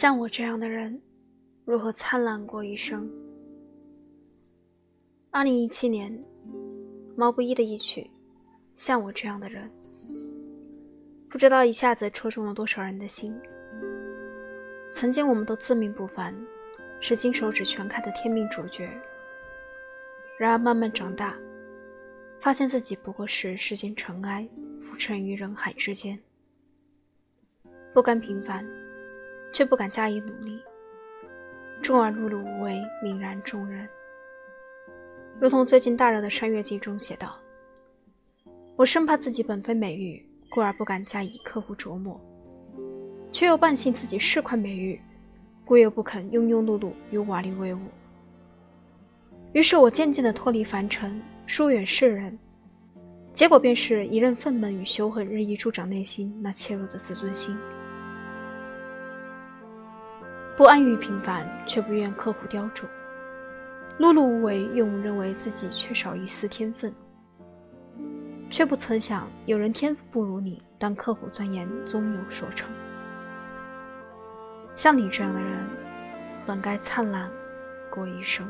像我这样的人，如何灿烂过一生？二零一七年，毛不易的一曲《像我这样的人》，不知道一下子戳中了多少人的心。曾经我们都自命不凡，是金手指全开的天命主角。然而慢慢长大，发现自己不过是世间尘埃，浮沉于人海之间，不甘平凡。却不敢加以努力，终而碌碌无为，泯然众人。如同最近大热的《山月记》中写道：“我生怕自己本非美玉，故而不敢加以刻苦琢磨；却又半信自己是块美玉，故又不肯庸庸碌碌与瓦砾为伍。于是我渐渐地脱离凡尘，疏远世人，结果便是一任愤懑与羞恨日益助长内心那怯弱的自尊心。”不安于平凡，却不愿刻苦雕琢；碌碌无为，用认为自己缺少一丝天分，却不曾想有人天赋不如你，但刻苦钻研，终有所成。像你这样的人，本该灿烂过一生。